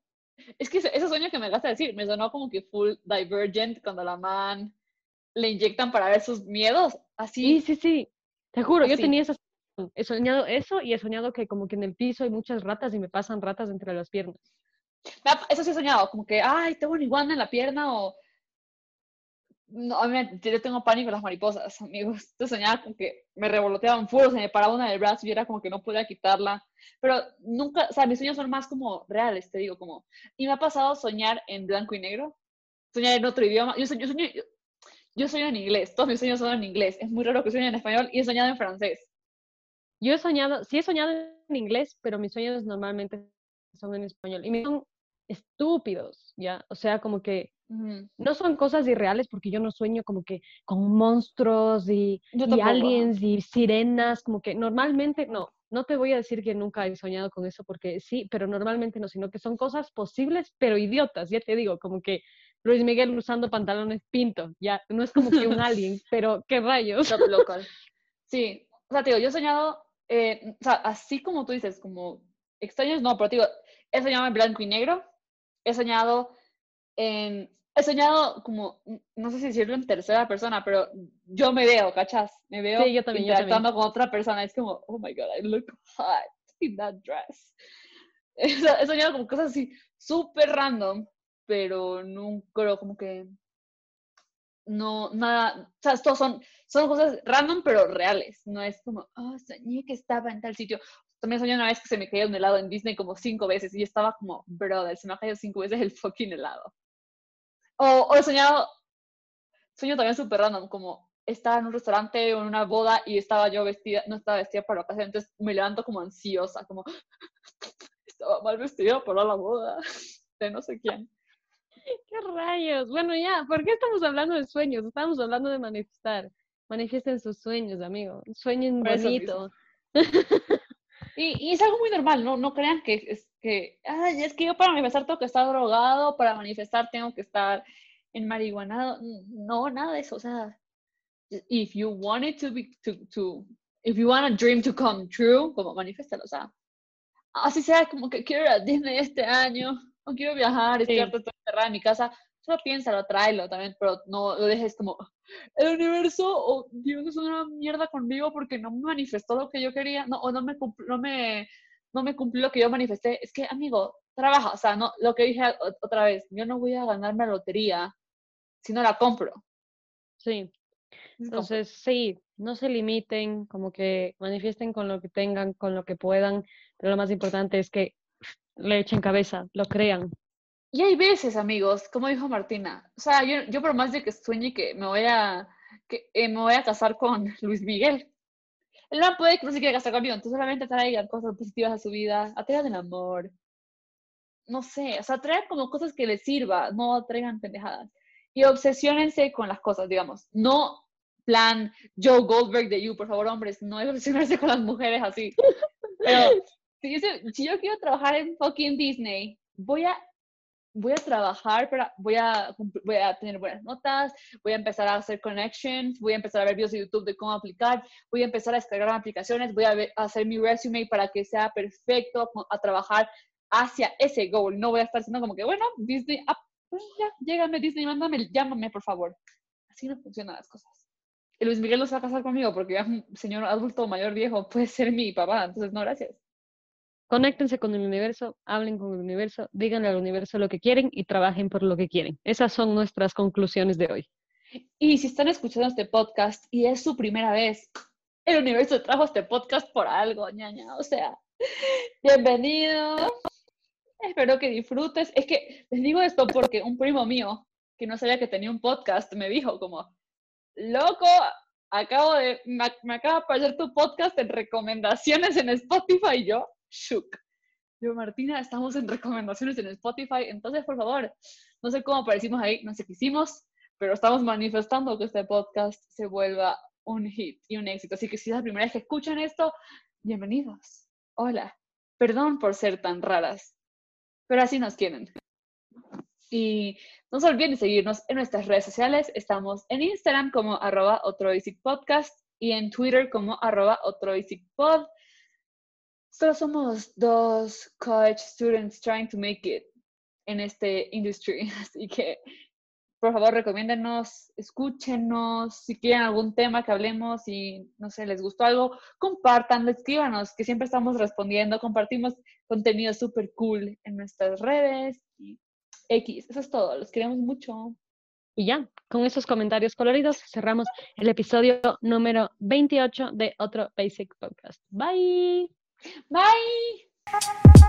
[SPEAKER 2] es que ese sueño que me vas a decir, me sonó como que full divergent cuando la man le inyectan para ver sus miedos, así.
[SPEAKER 1] Sí, sí, sí. Te juro, yo tenía esas he soñado eso y he soñado que como que en el piso hay muchas ratas y me pasan ratas entre las piernas.
[SPEAKER 2] Eso sí he soñado, como que, ay, tengo una iguana en la pierna o... No, yo tengo pánico a las mariposas, amigos. Yo soñaba como que me revoloteaban fuego, se me paraba una del brazo y era como que no podía quitarla. Pero nunca, o sea, mis sueños son más como reales, te digo, como... Y me ha pasado soñar en blanco y negro, soñar en otro idioma. Yo, yo, sueño, yo, yo sueño en inglés, todos mis sueños son en inglés. Es muy raro que sueñe en español y he soñado en francés.
[SPEAKER 1] Yo he soñado, sí he soñado en inglés, pero mis sueños normalmente son en español. Y me son estúpidos, ¿ya? O sea, como que no son cosas irreales porque yo no sueño como que con monstruos y, y aliens y sirenas, como que normalmente no. no te voy a decir que nunca he soñado con eso porque sí, pero normalmente no, sino que son cosas posibles, pero idiotas, ya te digo, como que Luis Miguel usando pantalones pinto, ya, no es como que un alien, [laughs] pero qué rayos. [laughs]
[SPEAKER 2] Sí, o sea, te digo, yo he soñado, eh, o sea, así como tú dices, como extraños, no, pero te digo, he soñado en blanco y negro, he soñado en he soñado como, no sé si decirlo en tercera persona, pero yo me veo, ¿cachas? Me veo
[SPEAKER 1] sí, yo también,
[SPEAKER 2] interactuando con otra persona. Es como, oh my god, I look hot in that dress. [laughs] He soñado como cosas así súper random, pero nunca, como que no, nada, o sea, estos son, son cosas random pero reales, no es como, oh, soñé que estaba en tal sitio. También soñé una vez que se me caía un helado en Disney como cinco veces y estaba como, brother, se me ha caído cinco veces el fucking helado. O, he soñado, sueño también súper random, como estaba en un restaurante o en una boda y estaba yo vestida, no estaba vestida para la ocasión, entonces me levanto como ansiosa, como [laughs] estaba mal vestida para la boda [laughs] de no sé quién.
[SPEAKER 1] ¿Qué rayos? Bueno, ya, ¿por qué estamos hablando de sueños? Estamos hablando de manifestar. Manifiesten sus sueños, amigo. Sueñen bonito. [laughs]
[SPEAKER 2] Y, y, es algo muy normal, ¿no? No crean que es que, ay, es que yo para manifestar tengo que estar drogado, para manifestar tengo que estar en marihuanado. No, nada de eso. O sea, if you want it to be, to, to if you want a dream to come true, como manifiéstalo. O sea, así sea como que quiero ir a Disney este año, o quiero viajar, estoy encerrada en mi casa. Solo piénsalo, tráelo también, pero no lo dejes como, el universo o Dios es una mierda conmigo porque no me manifestó lo que yo quería, no, o no me, no me no me cumplió lo que yo manifesté. Es que, amigo, trabaja, o sea, no, lo que dije otra vez, yo no voy a ganarme la lotería si no la compro.
[SPEAKER 1] Sí. Entonces, sí, no se limiten, como que manifiesten con lo que tengan, con lo que puedan, pero lo más importante es que le echen cabeza, lo crean.
[SPEAKER 2] Y hay veces, amigos, como dijo Martina, o sea, yo, yo por más de que sueñe que me voy a, que eh, me voy a casar con Luis Miguel, él no puede que no se quiera casar conmigo, entonces solamente traigan cosas positivas a su vida, atraigan el amor. No sé, o sea, traigan como cosas que les sirva, no traigan pendejadas. Y obsesionense con las cosas, digamos. No plan Joe Goldberg de You, por favor, hombres, no es obsesionarse con las mujeres así. Pero si si yo quiero trabajar en fucking Disney, voy a voy a trabajar, para, voy, a, voy a tener buenas notas, voy a empezar a hacer connections, voy a empezar a ver videos de YouTube de cómo aplicar, voy a empezar a descargar aplicaciones, voy a, hacer mi resume para que sea perfecto, a, trabajar hacia ese goal. No voy a estar siendo como que, bueno, Disney, ah, pues ya, llégame Disney, mándame, llámame, por favor. Así no funcionan las cosas. Luis Miguel no se va a casar conmigo porque ya un señor adulto, mayor, viejo, puede ser mi papá, entonces no, gracias.
[SPEAKER 1] Conéctense con el universo, hablen con el universo, díganle al universo lo que quieren y trabajen por lo que quieren. Esas son nuestras conclusiones de hoy.
[SPEAKER 2] Y si están escuchando este podcast y es su primera vez, el universo trajo este podcast por algo, ñaña. O sea, [laughs] bienvenido. Espero que disfrutes. Es que les digo esto porque un primo mío, que no sabía que tenía un podcast, me dijo como, loco, acabo de, me, acaba de aparecer tu podcast en recomendaciones en Spotify y yo, shook. Yo, Martina, estamos en recomendaciones en Spotify, entonces, por favor, no sé cómo aparecimos ahí, no sé qué hicimos, pero estamos manifestando que este podcast se vuelva un hit y un éxito. Así que si es la primera vez que escuchan esto, bienvenidos. Hola. Perdón por ser tan raras, pero así nos quieren. Y no se olviden de seguirnos en nuestras redes sociales. Estamos en Instagram como arroba Podcast y en Twitter como arroba Pod. Solo somos dos college students trying to make it en este industry, [laughs] así que por favor recomiéndenos, escúchenos, si quieren algún tema que hablemos y no sé, les gustó algo, compartan, escríbanos, que siempre estamos respondiendo, compartimos contenido súper cool en nuestras redes y X, eso es todo, los queremos mucho.
[SPEAKER 1] Y ya, con esos comentarios coloridos cerramos el episodio número 28 de otro Basic Podcast. Bye.
[SPEAKER 2] Bye.